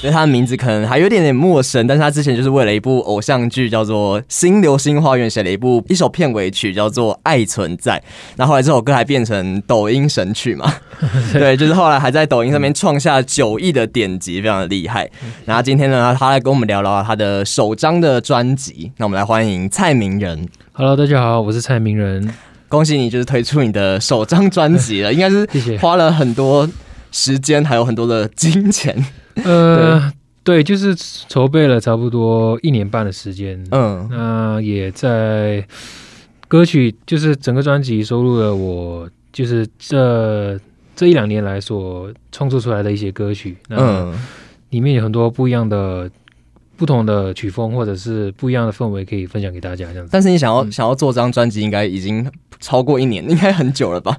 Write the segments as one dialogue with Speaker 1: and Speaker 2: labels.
Speaker 1: 因为他的名字可能还有点点陌生，但是他之前就是为了一部偶像剧叫做《新流星花园》写了一部一首片尾曲叫做《爱存在》，那后后来这首歌还变成抖音神曲嘛？对，就是后来还在抖音上面创下九亿的点击，非常的厉害。然后今天呢，他来跟我们聊聊他的首张的专辑，那我们来欢迎蔡明仁。
Speaker 2: Hello，大家好，我是蔡明仁，
Speaker 1: 恭喜你就是推出你的首张专辑了，应该是花了很多时间，还有很多的金钱。
Speaker 2: 呃，对，就是筹备了差不多一年半的时间，嗯，那也在歌曲，就是整个专辑收录了我就是这这一两年来所创作出来的一些歌曲，那，里面有很多不一样的、不同的曲风，或者是不一样的氛围可以分享给大家这样子。
Speaker 1: 但是你想要、嗯、想要做这张专辑，应该已经超过一年，应该很久了吧？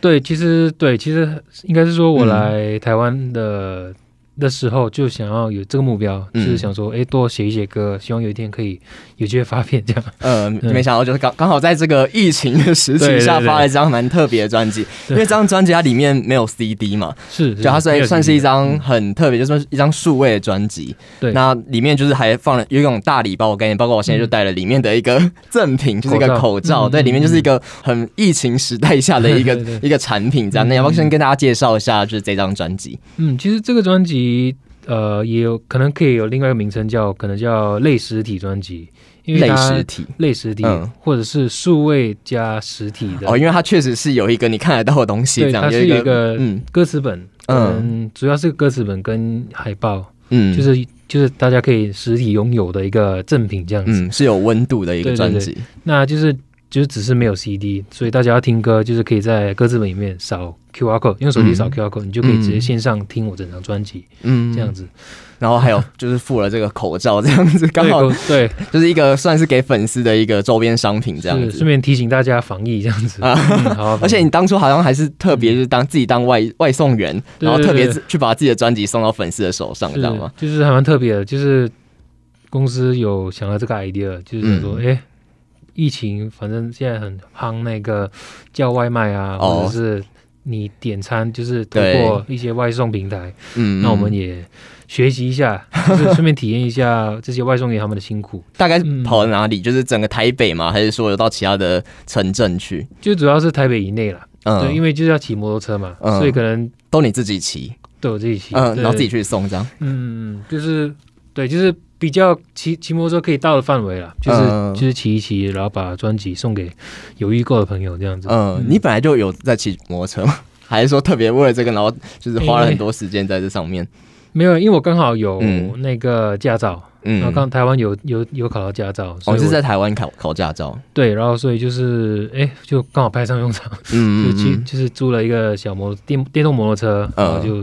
Speaker 2: 对，其实对，其实应该是说我来台湾的。的时候就想要有这个目标，嗯、就是想说，哎，多写一些歌，希望有一天可以有机会发片这样。呃，
Speaker 1: 没想到就是刚刚好在这个疫情的时期下发了一张蛮特别的专辑，因为这张专辑它里面没有 CD 嘛，是，就它算算是一张很特别，就是一张数位的专辑。对，那里面就是还放了有一种大礼包，我给你，包括我现在就带了里面的一个赠品，就是一个口罩，对，里面就是一个很疫情时代下的一个 一个产品这样。那要不要先跟大家介绍一下，就是这张专辑？
Speaker 2: 嗯，其实这个专辑。呃，也有可能可以有另外一个名称，叫可能叫类实体专辑，因为类实体、类实体，嗯、或者是数位加实体的。
Speaker 1: 哦，因为它确实是有一个你看得到的东西，这样，
Speaker 2: 它是一个嗯。歌词本，嗯，嗯，主要是歌词本跟海报，嗯，就是就是大家可以实体拥有的一个赠品，这样子，
Speaker 1: 嗯，是有温度的一个专辑，对。对对，
Speaker 2: 那就是。就是只是没有 CD，所以大家要听歌，就是可以在歌词本里面扫 QR code，用手机扫 QR code，你就可以直接线上听我整张专辑，嗯，这样子。
Speaker 1: 然后还有就是附了这个口罩，这样子 刚好对，就是一个算是给粉丝的一个周边商品，这样子。顺
Speaker 2: 便提醒大家防疫这样子啊。好，
Speaker 1: 而且你当初好像还是特别就是当自己当外外送员，然后特别去把自己的专辑送到粉丝的手上，知道吗？
Speaker 2: 就是还蛮特别的，就是公司有想到这个 idea，就是说，哎。疫情反正现在很夯，那个叫外卖啊，或者是你点餐，就是通过一些外送平台。嗯，那我们也学习一下，就是顺便体验一下这些外送员他们的辛苦。
Speaker 1: 大概跑到哪里？就是整个台北吗？还是说有到其他的城镇去？
Speaker 2: 就主要是台北以内啦。嗯，对，因为就是要骑摩托车嘛，所以可能
Speaker 1: 都你自己骑，
Speaker 2: 对我自己骑，
Speaker 1: 嗯，然后自己去送这样。
Speaker 2: 嗯，就是对，就是。比较骑骑摩托车可以到的范围了，就是、嗯、就是骑一骑，然后把专辑送给有预购的朋友这样子。
Speaker 1: 嗯，嗯，你本来就有在骑摩托车吗？还是说特别为了这个，然后就是花了很多时间在这上面？欸、
Speaker 2: 没有，因为我刚好有那个驾照，嗯，然后刚台湾有有有考到驾照，
Speaker 1: 我、哦、是在台湾考考驾照。
Speaker 2: 对，然后所以就是哎、欸，就刚好派上用场，嗯，就去就是租了一个小摩电电动摩托车，然后就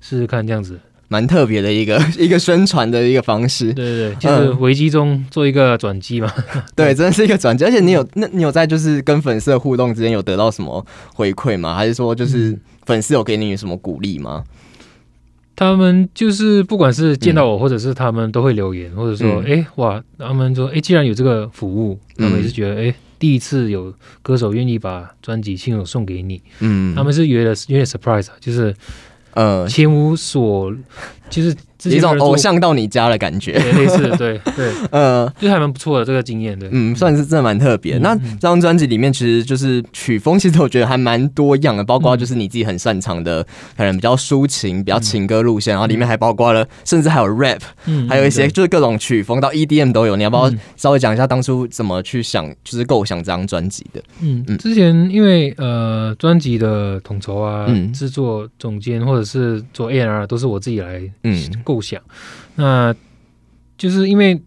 Speaker 2: 试试看这样子。
Speaker 1: 蛮特别的一个 一个宣传的一个方式，
Speaker 2: 对对对，就是危机中做一个转机嘛。
Speaker 1: 嗯、对，真的是一个转机。而且你有那，你有在就是跟粉丝的互动之间有得到什么回馈吗？还是说就是粉丝有给你什么鼓励吗？
Speaker 2: 他们就是不管是见到我，或者是他们都会留言，或者说，哎、哇，他们说，哎、欸，既然有这个服务，他们也是觉得，哎、欸，第一次有歌手愿意把专辑亲手送给你，嗯，他们是觉得有点 surprise，就是。呃，前无所，就是
Speaker 1: 一种偶像到你家的感觉，
Speaker 2: 类似，对 对，呃，就还蛮不错的这个经验，对，
Speaker 1: 嗯，算是真的蛮特别。那这张专辑里面其实就是曲风，其实我觉得还蛮多样的，包括就是你自己很擅长的，可能比较抒情、比较情歌路线，然后里面还包括了，甚至还有 rap，还有一些就是各种曲风到 EDM 都有。你要不要稍微讲一下当初怎么去想，就是构想这张专辑的？
Speaker 2: 嗯嗯，之前因为呃，专辑的统筹啊、制作总监或者是做 A&R 都是我自己来，嗯。构想，那就是因为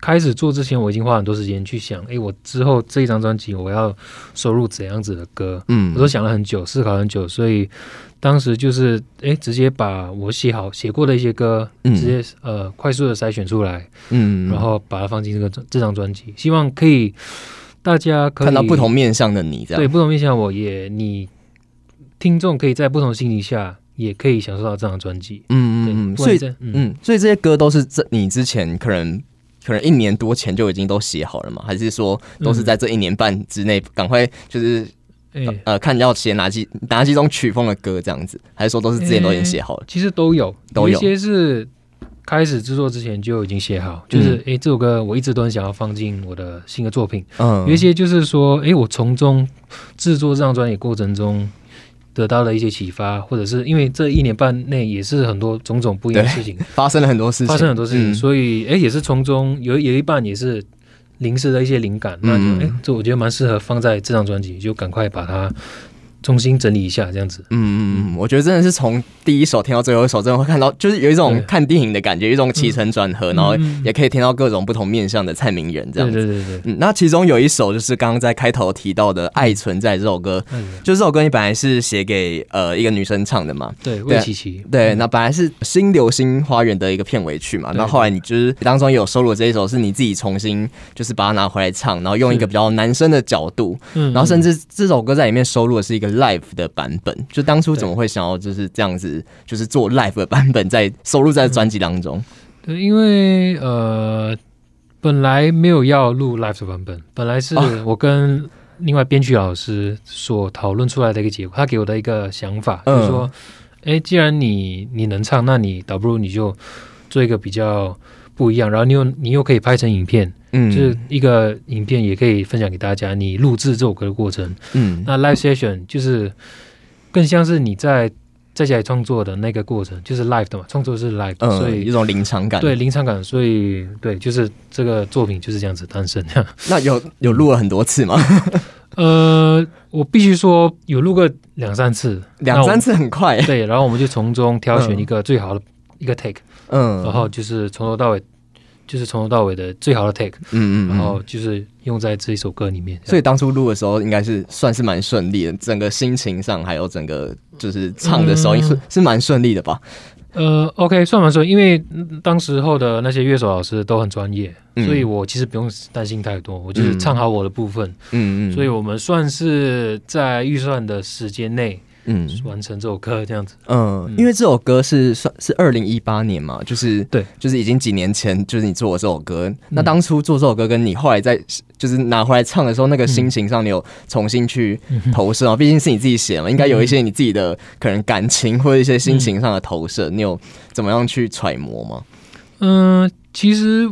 Speaker 2: 开始做之前，我已经花很多时间去想，哎、欸，我之后这一张专辑我要收录怎样子的歌，嗯，我都想了很久，思考很久，所以当时就是，哎、欸，直接把我写好写过的一些歌，嗯、直接呃快速的筛选出来，嗯，然后把它放进这个这张专辑，希望可以大家可以
Speaker 1: 看到不同面向的你，这样。
Speaker 2: 对，不同面向我也你听众可以在不同心情下。也可以享受到这张专辑。
Speaker 1: 嗯嗯嗯，所以嗯，嗯，所以这些歌都是这你之前可能可能一年多前就已经都写好了吗？还是说都是在这一年半之内赶快就是？欸、呃，看要写哪几哪几种曲风的歌这样子，还是说都是之前都已经写好了？欸、
Speaker 2: 其实都有，都有，有一些是开始制作之前就已经写好，就是哎、嗯欸，这首歌我一直都很想要放进我的新的作品。嗯，有一些就是说，哎、欸，我从中制作这张专辑过程中得到了一些启发，或者是因为这一年半内也是很多种种不一样的事情
Speaker 1: 发生了很多事情，
Speaker 2: 发生很多事情，嗯、所以哎、欸，也是从中有有一半也是。临时的一些灵感，那就哎、嗯欸，这我觉得蛮适合放在这张专辑，就赶快把它。重新整理一下，这样子。嗯嗯
Speaker 1: 嗯，我觉得真的是从第一首听到最后一首，真的会看到，就是有一种看电影的感觉，有一种起承转合，然后也可以听到各种不同面向的蔡明仁这样子。对对对对。嗯，那其中有一首就是刚刚在开头提到的《爱存在》这首歌，就这首歌你本来是写给呃一个女生唱的嘛？
Speaker 2: 对，魏琪琪。
Speaker 1: 对，那本来是《新流星花园》的一个片尾曲嘛，那后来你就是当中有收录这一首，是你自己重新就是把它拿回来唱，然后用一个比较男生的角度，然后甚至这首歌在里面收录的是一个 live 的版。本就当初怎么会想要就是这样子，就是做 live 的版本在收录在专辑当中？
Speaker 2: 对，因为呃，本来没有要录 live 的版本，本来是我跟另外编曲老师所讨论出来的一个结果，他给我的一个想法，就是说，哎，既然你你能唱，那你倒不如你就做一个比较不一样，然后你又你又可以拍成影片。嗯，就是一个影片也可以分享给大家，你录制这首歌的过程。嗯，那 live session 就是更像是你在在家里创作的那个过程，就是 live 的嘛，创作是 live，嗯，所以
Speaker 1: 一种临场感。
Speaker 2: 对，临场感，所以对，就是这个作品就是这样子诞生。
Speaker 1: 那有有录了很多次吗？
Speaker 2: 呃，我必须说有录个两三次，
Speaker 1: 两三次很快。
Speaker 2: 对，然后我们就从中挑选一个最好的一个 take，嗯，然后就是从头到尾。就是从头到尾的最好的 take，嗯嗯，然后就是用在这一首歌里面。
Speaker 1: 所以当初录的时候，应该是算是蛮顺利的，整个心情上还有整个就是唱的时候，是是蛮顺利的吧？
Speaker 2: 呃，OK，算蛮顺，因为当时候的那些乐手老师都很专业，所以我其实不用担心太多，我就是唱好我的部分，嗯嗯，所以我们算是在预算的时间内。嗯，完成这首歌这样子。
Speaker 1: 嗯，因为这首歌是算是二零一八年嘛，就是对，就是已经几年前，就是你做的这首歌。那当初做这首歌，跟你后来在就是拿回来唱的时候，那个心情上，你有重新去投射啊？毕竟是你自己写嘛，应该有一些你自己的可能感情或者一些心情上的投射，你有怎么样去揣摩吗？
Speaker 2: 嗯，其实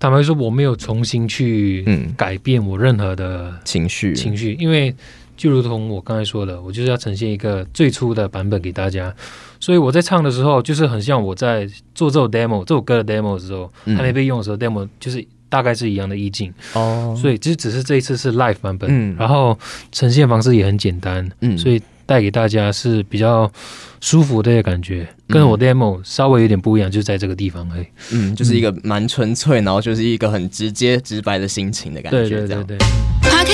Speaker 2: 坦白说，我没有重新去嗯改变我任何的
Speaker 1: 情绪
Speaker 2: 情绪，因为。就如同我刚才说的，我就是要呈现一个最初的版本给大家，所以我在唱的时候，就是很像我在做这首 demo 这首歌的 demo 的时候，还没被用的时候，demo 就是大概是一样的意境。哦。所以其实只是这一次是 live 版本，嗯，然后呈现方式也很简单，嗯，所以带给大家是比较舒服的感觉，跟我 demo 稍微有点不一样，就在这个地方而已，嗯，
Speaker 1: 就是一个蛮纯粹，然后就是一个很直接直白的心情的感觉，对对对
Speaker 3: 对。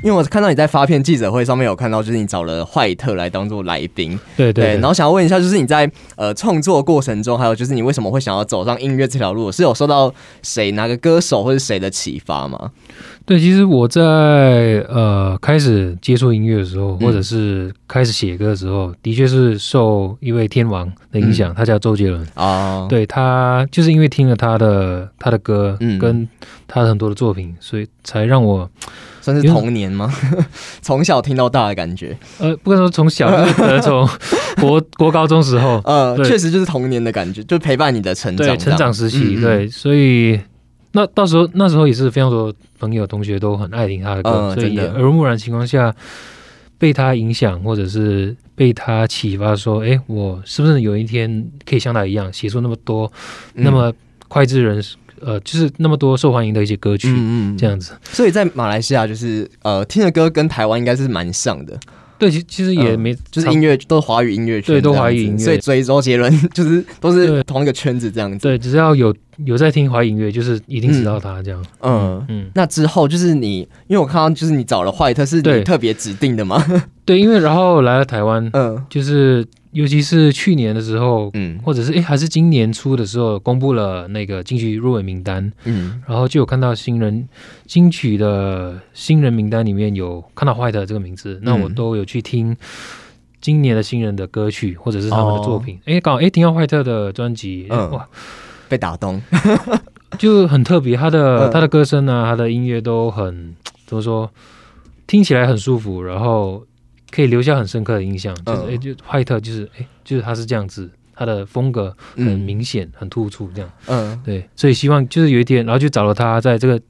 Speaker 1: 因为我看到你在发片记者会上面有看到，就是你找了坏特来当做来宾，
Speaker 2: 对对，对，
Speaker 1: 然后想要问一下，就是你在呃创作过程中，还有就是你为什么会想要走上音乐这条路，是有受到谁哪个歌手或者谁的启发吗？
Speaker 2: 对，其实我在呃开始接触音乐的时候，或者是开始写歌的时候，嗯、的确是受一位天王的影响，嗯、他叫周杰伦啊。对，他就是因为听了他的他的歌，嗯，跟他的很多的作品，所以才让我。
Speaker 1: 算是童年吗？从小听到大的感觉。
Speaker 2: 呃，不能说从小，就是 从国国高中时候，
Speaker 1: 呃，确实就是童年的感觉，就陪伴你的成长，
Speaker 2: 对，成长时期。嗯嗯对，所以那到时候那时候也是非常多朋友同学都很爱听他的歌，呃、所以也耳濡目染情况下被他影响，或者是被他启发，说，哎、欸，我是不是有一天可以像他一样写出那么多那么脍炙人呃，就是那么多受欢迎的一些歌曲，嗯嗯，这样子。
Speaker 1: 所以在马来西亚，就是呃，听的歌跟台湾应该是蛮像的。
Speaker 2: 对，其其实也没，
Speaker 1: 就是音乐都是华语音乐圈，
Speaker 2: 对，都华语音乐，
Speaker 1: 所以追周杰伦就是都是同一个圈子这样子。
Speaker 2: 对，只要有有在听华语音乐，就是一定知道他这样。
Speaker 1: 嗯嗯。那之后就是你，因为我看到就是你找了坏特，是你特别指定的吗？
Speaker 2: 对，因为然后来了台湾，嗯，就是尤其是去年的时候，嗯，或者是哎，还是今年初的时候，公布了那个金曲入围名单，嗯，然后就有看到新人金曲的新人名单里面有看到 White 这个名字，嗯、那我都有去听今年的新人的歌曲或者是他们的作品，哎、哦，刚好哎听到 White 的专辑，嗯、哇，
Speaker 1: 被打动，
Speaker 2: 就很特别，他的、嗯、他的歌声啊，他的音乐都很怎么说，听起来很舒服，然后。可以留下很深刻的印象，就是哎、嗯，就 White 就是哎，就是他是这样子，他的风格很明显、嗯、很突出，这样，嗯，对，所以希望就是有一天，然后就找了他，在这个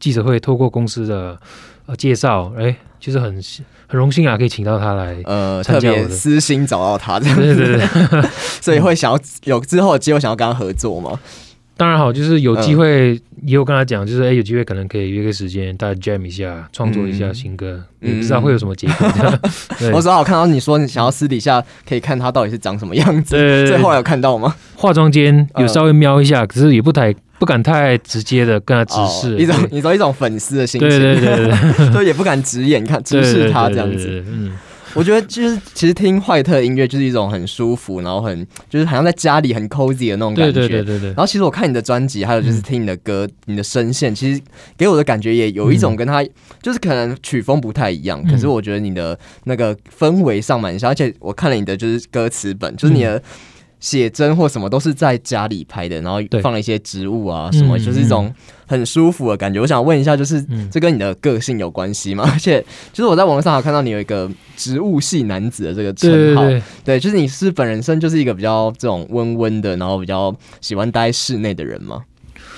Speaker 2: 记者会透过公司的呃介绍，哎，就是很很荣幸啊，可以请到他来，
Speaker 1: 呃，特别私心找到他，这样对对对，所以会想要有之后的机会想要跟他合作吗？
Speaker 2: 当然好，就是有机会也有跟他讲，就是哎，有机会可能可以约个时间，大家 jam 一下，创作一下新歌，也不知道会有什么结果。
Speaker 1: 我正好看到你说你想要私底下可以看他到底是长什么样子，最后有看到吗？
Speaker 2: 化妆间有稍微瞄一下，可是也不太不敢太直接的跟他直视，
Speaker 1: 一种你说一种粉丝的心情，
Speaker 2: 对对对对，
Speaker 1: 所以 也不敢直眼看直视他这样子，嗯。我觉得就是其实听坏特音乐就是一种很舒服，然后很就是好像在家里很 cozy 的那种感觉。对对对对对。然后其实我看你的专辑，还有就是听你的歌，嗯、你的声线，其实给我的感觉也有一种跟他就是可能曲风不太一样，嗯、可是我觉得你的那个氛围上蛮像，而且我看了你的就是歌词本，就是你的。写真或什么都是在家里拍的，然后放了一些植物啊什么，就是一种很舒服的感觉。我想问一下，就是这跟你的个性有关系吗？而且，就是我在网络上还看到你有一个植物系男子的这个称号，对，就是你是本人生就是一个比较这种温温的，然后比较喜欢待室内的人吗？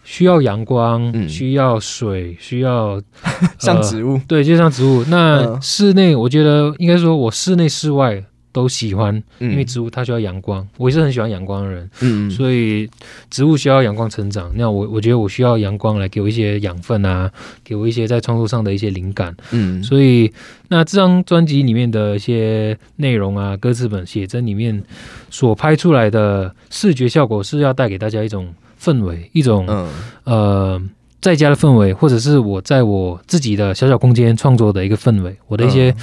Speaker 2: 需要阳光，需要水，需要
Speaker 1: 像植物，
Speaker 2: 对，就像植物。那室内，我觉得应该说，我室内室外。都喜欢，因为植物它需要阳光，我也是很喜欢阳光的人，嗯，所以植物需要阳光成长。那我我觉得我需要阳光来给我一些养分啊，给我一些在创作上的一些灵感，嗯，所以那这张专辑里面的一些内容啊，歌词本写真里面所拍出来的视觉效果是要带给大家一种氛围，一种嗯。呃在家的氛围，或者是我在我自己的小小空间创作的一个氛围，我的一些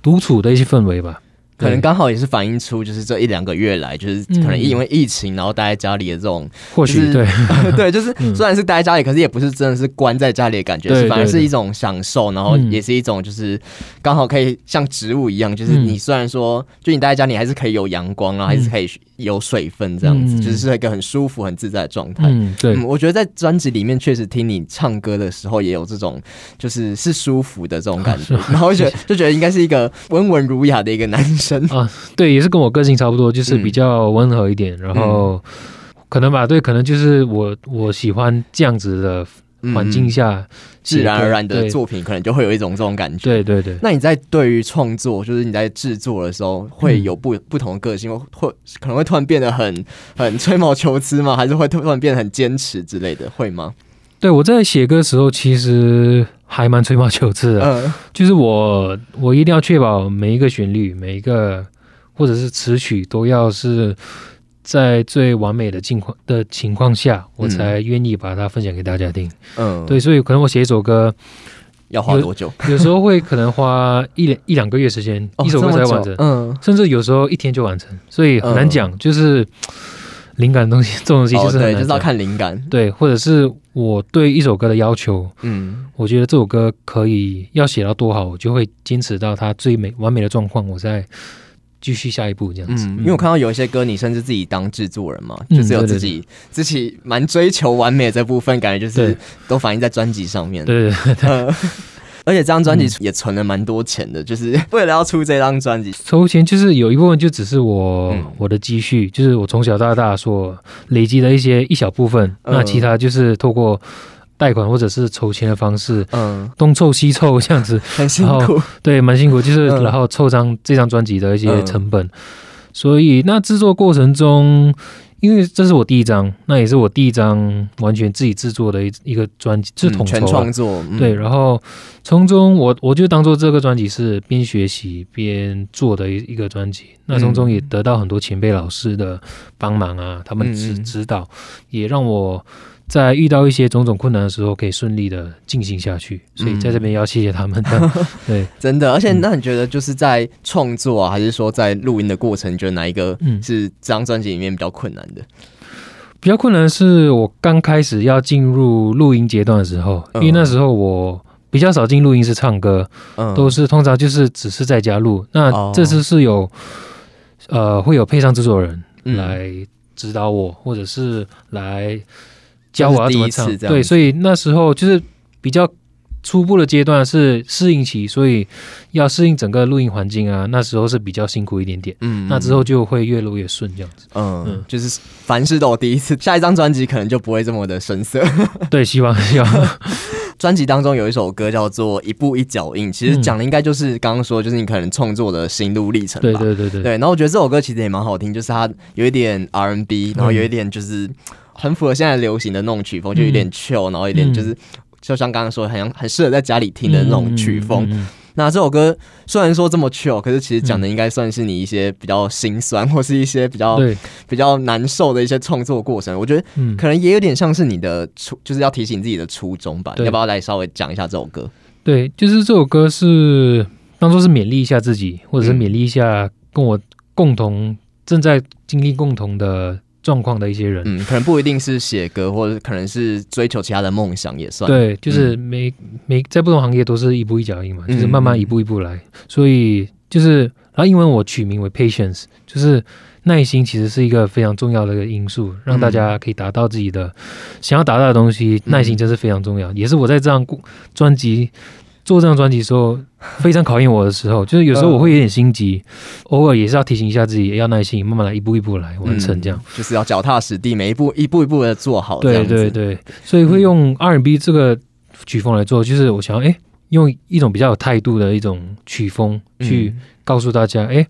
Speaker 2: 独处的一些氛围吧。
Speaker 1: 可能刚好也是反映出，就是这一两个月来，就是可能因为疫情，然后待在家里的这种，
Speaker 2: 或许对。
Speaker 1: 对，就是虽然是待在家里，可是也不是真的是关在家里的感觉，是反而是一种享受，然后也是一种就是刚好可以像植物一样，就是你虽然说就你待在家里，还是可以有阳光啊，还是可以有水分这样子，就是是一个很舒服、很自在的状态。对，我觉得在专辑里面确实听你唱歌的时候，也有这种就是是舒服的这种感觉，然后觉得就觉得应该是一个温文儒雅的一个男生。
Speaker 2: 啊，对，也是跟我个性差不多，就是比较温和一点，嗯、然后可能吧，对，可能就是我我喜欢这样子的环境下，嗯、
Speaker 1: 自然而然的作品，可能就会有一种这种感觉。
Speaker 2: 对对对。
Speaker 1: 那你在对于创作，就是你在制作的时候，会有不不同的个性，会可能会突然变得很很吹毛求疵吗？还是会突然变得很坚持之类的？会吗？
Speaker 2: 对，我在写歌的时候，其实。还蛮吹毛求疵的，嗯、就是我我一定要确保每一个旋律、每一个或者是词曲都要是在最完美的境况的情况下，我才愿意把它分享给大家听。嗯，对，所以可能我写一首歌
Speaker 1: 要花多久？
Speaker 2: 有时候会可能花一两一两个月时间，哦、一首歌才完成。嗯，甚至有时候一天就完成，所以很难讲，嗯、就是。灵感的东西，这种东西就是、哦、对，就是要看灵感，对，或者是我对一首歌的要求，嗯，我觉得这首歌可以要写到多好，我就会坚持到它最美完美的状况，我再继续下一步这样子。嗯，因
Speaker 1: 为我看到有一些歌，你甚至自己当制作人嘛，嗯、就是有自己自己蛮追求完美的这部分，感觉就是都反映在专辑上面。
Speaker 2: 对，对对
Speaker 1: 而且这张专辑也存了蛮多钱的，嗯、就是 为了要出这张专辑，
Speaker 2: 筹钱就是有一部分就只是我、嗯、我的积蓄，就是我从小到大所累积的一些一小部分，嗯、那其他就是透过贷款或者是筹钱的方式，嗯，东凑西凑这样子，
Speaker 1: 很辛苦，
Speaker 2: 对，蛮辛苦，就是然后凑张这张专辑的一些成本，嗯、所以那制作过程中。因为这是我第一张，那也是我第一张完全自己制作的一一个专辑，是统筹、啊、全创作。嗯、对，然后从中我我就当做这个专辑是边学习边做的一一个专辑。那从中也得到很多前辈老师的帮忙啊，他们指指导，嗯、也让我在遇到一些种种困难的时候，可以顺利的进行下去。所以在这边要谢谢他们。嗯、对，
Speaker 1: 真的。而且，那你觉得就是在创作啊，还是说在录音的过程，你觉得哪一个是这张专辑里面比较困难的？
Speaker 2: 比较困难的是我刚开始要进入录音阶段的时候，因为那时候我比较少进录音室唱歌，嗯、都是通常就是只是在家录。那这次是有呃会有配上制作人来指导我，或者是来。教我要怎么唱，对，所以那时候就是比较初步的阶段是适应期，所以要适应整个录音环境啊。那时候是比较辛苦一点点，嗯，那之后就会越录越顺这样子，
Speaker 1: 嗯，嗯，就是凡事都有第一次，下一张专辑可能就不会这么的生涩。
Speaker 2: 对，希望希望。
Speaker 1: 专辑当中有一首歌叫做《一步一脚印》，其实讲的应该就是刚刚说，就是你可能创作的心路历程吧。对
Speaker 2: 对对对。
Speaker 1: 对，然后我觉得这首歌其实也蛮好听，就是它有一点 R&B，然后有一点就是。很符合现在流行的那种曲风，就有点 chill，然后有点就是，就像刚刚说，好像很适合在家里听的那种曲风。那这首歌虽然说这么 chill，可是其实讲的应该算是你一些比较心酸，或是一些比较比较难受的一些创作过程。我觉得可能也有点像是你的初，就是要提醒自己的初衷吧。要不要来稍微讲一下这首歌？
Speaker 2: 对，就是这首歌是当做是勉励一下自己，或者是勉励一下跟我共同正在经历共同的。状况的一些人，
Speaker 1: 嗯，可能不一定是写歌，或者可能是追求其他的梦想也算。
Speaker 2: 对，就是每、嗯、每在不同行业都是一步一脚印嘛，就是慢慢一步一步来。嗯、所以就是，然后英文我取名为 patience，就是耐心，其实是一个非常重要的一个因素，让大家可以达到自己的想要达到的东西。耐心真是非常重要，嗯、也是我在这张专辑。做这张专辑的时候，非常考验我的时候，就是有时候我会有点心急，偶尔也是要提醒一下自己，要耐心，慢慢来，一步一步来完成，这样、嗯、
Speaker 1: 就是要脚踏实地，每一步一步一步的做好。对对对，
Speaker 2: 所以会用 R&B 这个曲风来做，就是我想要，哎，用一种比较有态度的一种曲风去告诉大家，哎。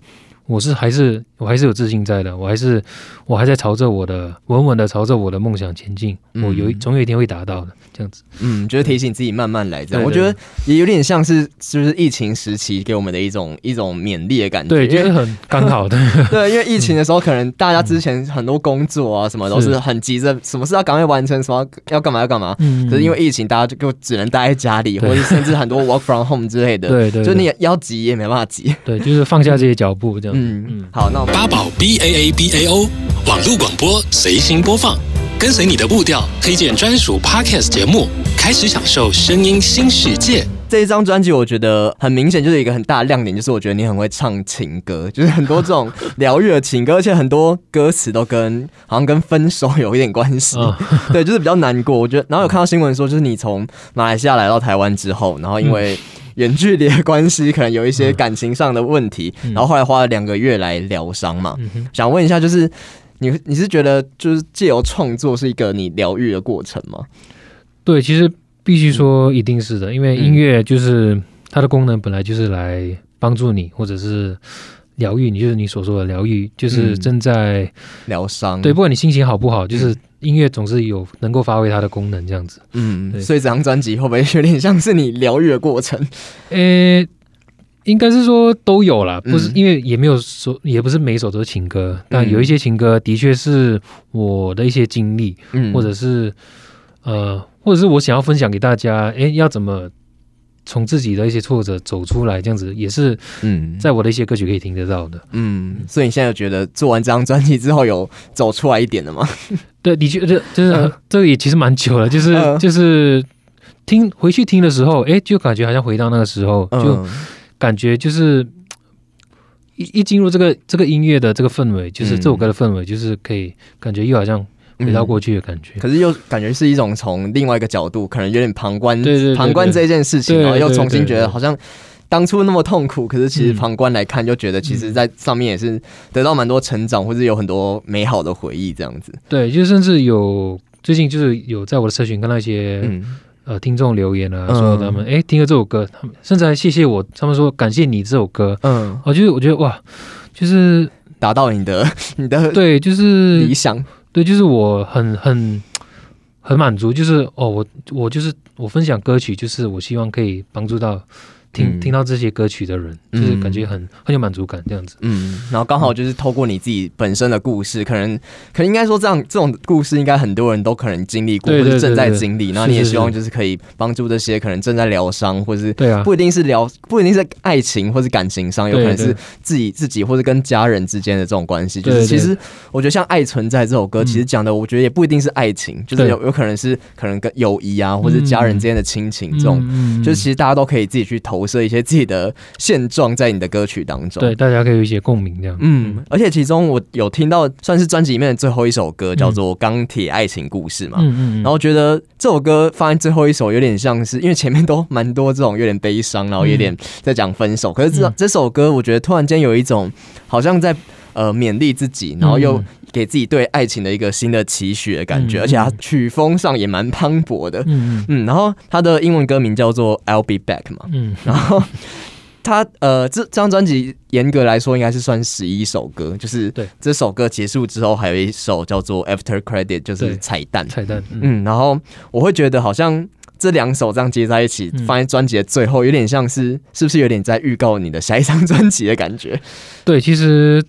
Speaker 2: 我是还是我还是有自信在的，我还是我还在朝着我的稳稳的朝着我的梦想前进，嗯、我有总有一天会达到的，这样子。
Speaker 1: 嗯，就是提醒自己慢慢来，这样。我觉得也有点像是是不是疫情时期给我们的一种一种勉励的感觉，
Speaker 2: 对，就是很刚好的。
Speaker 1: 对，因为疫情的时候，可能大家之前很多工作啊什么都是很急着，什么事要赶快完成，什么要干嘛要干嘛。嗯。可是因为疫情，大家就就只能待在家里，或者甚至很多 work from home 之类的。对，对对。就你也要急也没办法急。
Speaker 2: 对，就是放下这些脚步这样。
Speaker 1: 嗯嗯，好，那我们
Speaker 4: 八宝 B A A B A O 网络广播随心播放，跟随你的步调，推荐专属 Podcast 节目，开始享受声音新世界。
Speaker 1: 这一张专辑我觉得很明显就是一个很大的亮点，就是我觉得你很会唱情歌，就是很多这种疗愈的情歌，而且很多歌词都跟好像跟分手有一点关系，哦、对，就是比较难过。我觉得，然后有看到新闻说，就是你从马来西亚来到台湾之后，然后因为、嗯。远距离的关系，可能有一些感情上的问题，嗯、然后后来花了两个月来疗伤嘛。嗯、想问一下，就是你你是觉得就是借由创作是一个你疗愈的过程吗？
Speaker 2: 对，其实必须说一定是的，因为音乐就是它的功能本来就是来帮助你，或者是。疗愈，你就是你所说的疗愈，就是正在
Speaker 1: 疗伤。
Speaker 2: 对，不管你心情好不好，就是音乐总是有能够发挥它的功能，这样子。
Speaker 1: 嗯，所以这张专辑会不会有点像是你疗愈的过程？
Speaker 2: 呃、欸，应该是说都有啦，不是，因为也没有说，也不是每一首都是情歌，但有一些情歌的确是我的一些经历，嗯，或者是呃，或者是我想要分享给大家，哎、欸，要怎么？从自己的一些挫折走出来，这样子也是，嗯，在我的一些歌曲可以听得到的，
Speaker 1: 嗯，所以你现在有觉得做完这张专辑之后有走出来一点了吗？
Speaker 2: 对，的确，这就是、呃、这个也其实蛮久了，就是、呃、就是听回去听的时候，哎，就感觉好像回到那个时候，就感觉就是一一进入这个这个音乐的这个氛围，就是这首歌的氛围，就是可以感觉又好像。回到过去的感觉，
Speaker 1: 可是又感觉是一种从另外一个角度，可能有点旁观，旁观这件事情，然后又重新觉得好像当初那么痛苦，可是其实旁观来看，就觉得其实在上面也是得到蛮多成长，或者有很多美好的回忆这样子。
Speaker 2: 对，就甚至有最近就是有在我的社群看到一些、嗯、呃听众留言啊，说他们哎、欸、听了这首歌，他们甚至还谢谢我，他们说感谢你这首歌，嗯，我就是我觉得哇，就是
Speaker 1: 达到你的 你的
Speaker 2: 对，就是
Speaker 1: 理想。
Speaker 2: 对，就是我很很很满足，就是哦，我我就是我分享歌曲，就是我希望可以帮助到听听到这些歌曲的人，嗯、就是感觉很很有满足感这样子。
Speaker 1: 嗯，然后刚好就是透过你自己本身的故事，可能可能应该说这样这种故事，应该很多人都可能经历过，或者正在经历。然后你也希望就是可以帮助这些可能正在疗伤，或者是对啊，不一定是疗，不一定是爱情或是感情上，有可能是自己自己或者跟家人之间的这种关系。就是其实我觉得像《爱存在》这首歌，其实讲的我觉得也不一定是爱情，就是有有可能是可能跟友谊啊，或者家人之间的亲情这种，就是其实大家都可以自己去投射一些自己的现状在你的歌曲当中。
Speaker 2: 对，大家可以有一些共鸣这样。
Speaker 1: 嗯，而且其中我有听到算是专辑里面的最后一首歌，叫做《钢铁爱情故事》嘛。嗯嗯。然后觉得这首歌放在最后一首，有点像是因为前面都蛮多这种有点悲伤，然后有点在讲分手。可是这这首歌，我觉得突然间有一种好像在。呃，勉励自己，然后又给自己对爱情的一个新的期许的感觉，嗯、而且它曲风上也蛮磅礴的，嗯嗯，然后他的英文歌名叫做《I'll Be Back》嘛，嗯，然后他呃这这张专辑严格来说应该是算十一首歌，就是对。这首歌结束之后还有一首叫做《After Credit》，就是彩蛋。
Speaker 2: 彩蛋，嗯，
Speaker 1: 嗯，然后我会觉得好像这两首这样接在一起放在专辑的最后，有点像是是不是有点在预告你的下一张专辑的感觉？
Speaker 2: 对，其实。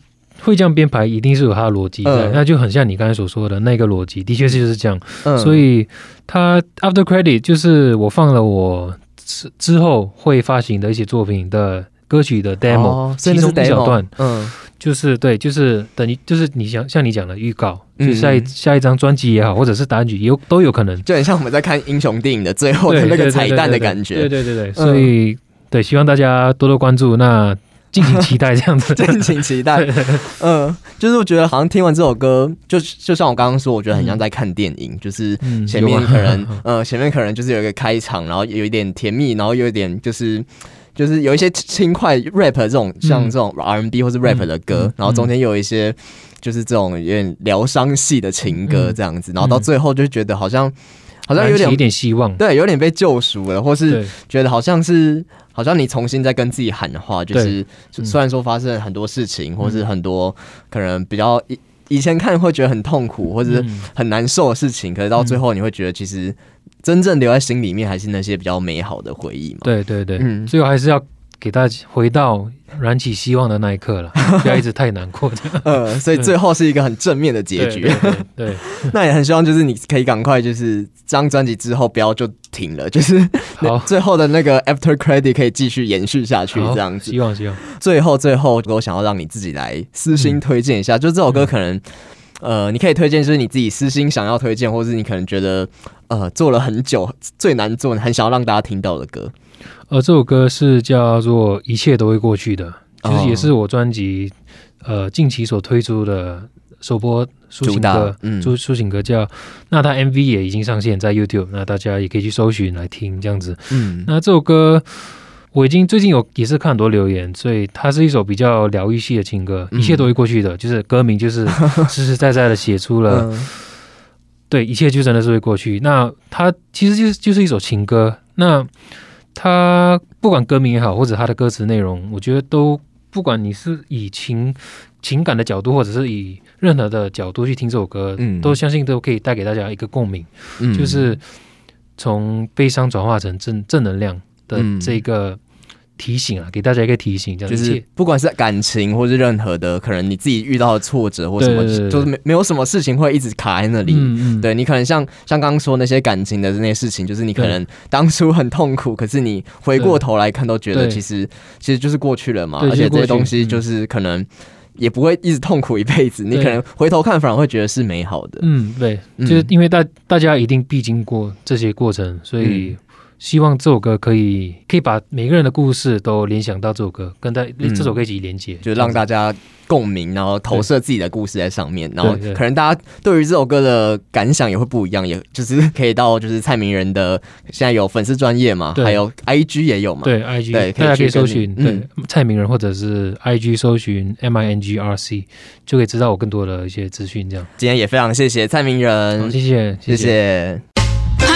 Speaker 2: 会这样编排，一定是有它的逻辑在，嗯、那就很像你刚才所说的那个逻辑，的确是就是这样。嗯、所以它 After Credit 就是我放了我之之后会发行的一些作品的歌曲的 demo，、哦、其中一小段，嗯，就是对，就是等于就是你想像你讲的预告，嗯、就下一下一张专辑也好，或者是单曲也有都有可能，
Speaker 1: 就很像我们在看英雄电影的最后的那个彩蛋的感觉。
Speaker 2: 对对对对，对，所以、嗯、对，希望大家多多关注。那。敬请期待这样子，
Speaker 1: 敬请期待。嗯，就是我觉得好像听完这首歌，就就像我刚刚说，我觉得很像在看电影，就是前面可能，呃，前面可能就是有一个开场，然后有一点甜蜜，然后有一点就是就是有一些轻快 rap 这种像这种 R&B 或是 rap 的歌，然后中间有一些就是这种有点疗伤系的情歌这样子，然后到最后就觉得好像。好像有点
Speaker 2: 有点希望，
Speaker 1: 对，有点被救赎了，或是觉得好像是，好像你重新在跟自己喊的话，就是虽然说发生了很多事情，或是很多可能比较以以前看会觉得很痛苦或者很难受的事情，可是到最后你会觉得，其实真正留在心里面还是那些比较美好的回忆嘛。
Speaker 2: 对对对，嗯，最后还是要。给大家回到燃起希望的那一刻了，不要一直太难过。
Speaker 1: 呃，所以最后是一个很正面的结局。对，那也很希望就是你可以赶快就是这张专辑之后不要就停了，就是好最后的那个 After Credit 可以继续延续下去这样子。
Speaker 2: 希望希望。
Speaker 1: 最后最后，我想要让你自己来私心推荐一下，嗯、就这首歌可能、嗯、呃，你可以推荐就是你自己私心想要推荐，或是你可能觉得呃做了很久最难做，很想要让大家听到的歌。
Speaker 2: 呃这首歌是叫做《一切都会过去的》，其实也是我专辑呃近期所推出的首播抒情歌，嗯，抒抒情歌叫。那它 MV 也已经上线在 YouTube，那大家也可以去搜寻来听这样子。嗯，那这首歌我已经最近有也是看很多留言，所以它是一首比较疗愈系的情歌，嗯《一切都会过去的》，就是歌名就是实实在在的写出了，嗯、对，一切就真的是会过去。那它其实就是就是一首情歌，那。它不管歌名也好，或者它的歌词内容，我觉得都不管你是以情情感的角度，或者是以任何的角度去听这首歌，嗯，都相信都可以带给大家一个共鸣，嗯，就是从悲伤转化成正正能量的这个。提醒啊，给大家一个提醒，这样
Speaker 1: 就是不管是感情，或是任何的可能你自己遇到的挫折或什么，就是没没有什么事情会一直卡在那里。嗯嗯，对，你可能像像刚刚说那些感情的那些事情，就是你可能当初很痛苦，可是你回过头来看都觉得其实其实就是过去了嘛。而且这些东西就是可能也不会一直痛苦一辈子，你可能回头看反而会觉得是美好的。
Speaker 2: 嗯，对，就是因为大大家一定必经过这些过程，所以。嗯希望这首歌可以可以把每个人的故事都联想到这首歌，跟在这首歌一起连接，
Speaker 1: 就让大家共鸣，然后投射自己的故事在上面，然后可能大家对于这首歌的感想也会不一样，也就是可以到就是蔡明仁的现在有粉丝专业嘛，还有 IG 也有嘛，
Speaker 2: 对 IG，对，大家可以搜寻对蔡明仁或者是 IG 搜寻 M I N G R C，就可以知道我更多的一些资讯。这样，
Speaker 1: 今天也非常谢谢蔡明仁，
Speaker 2: 谢谢。谢谢。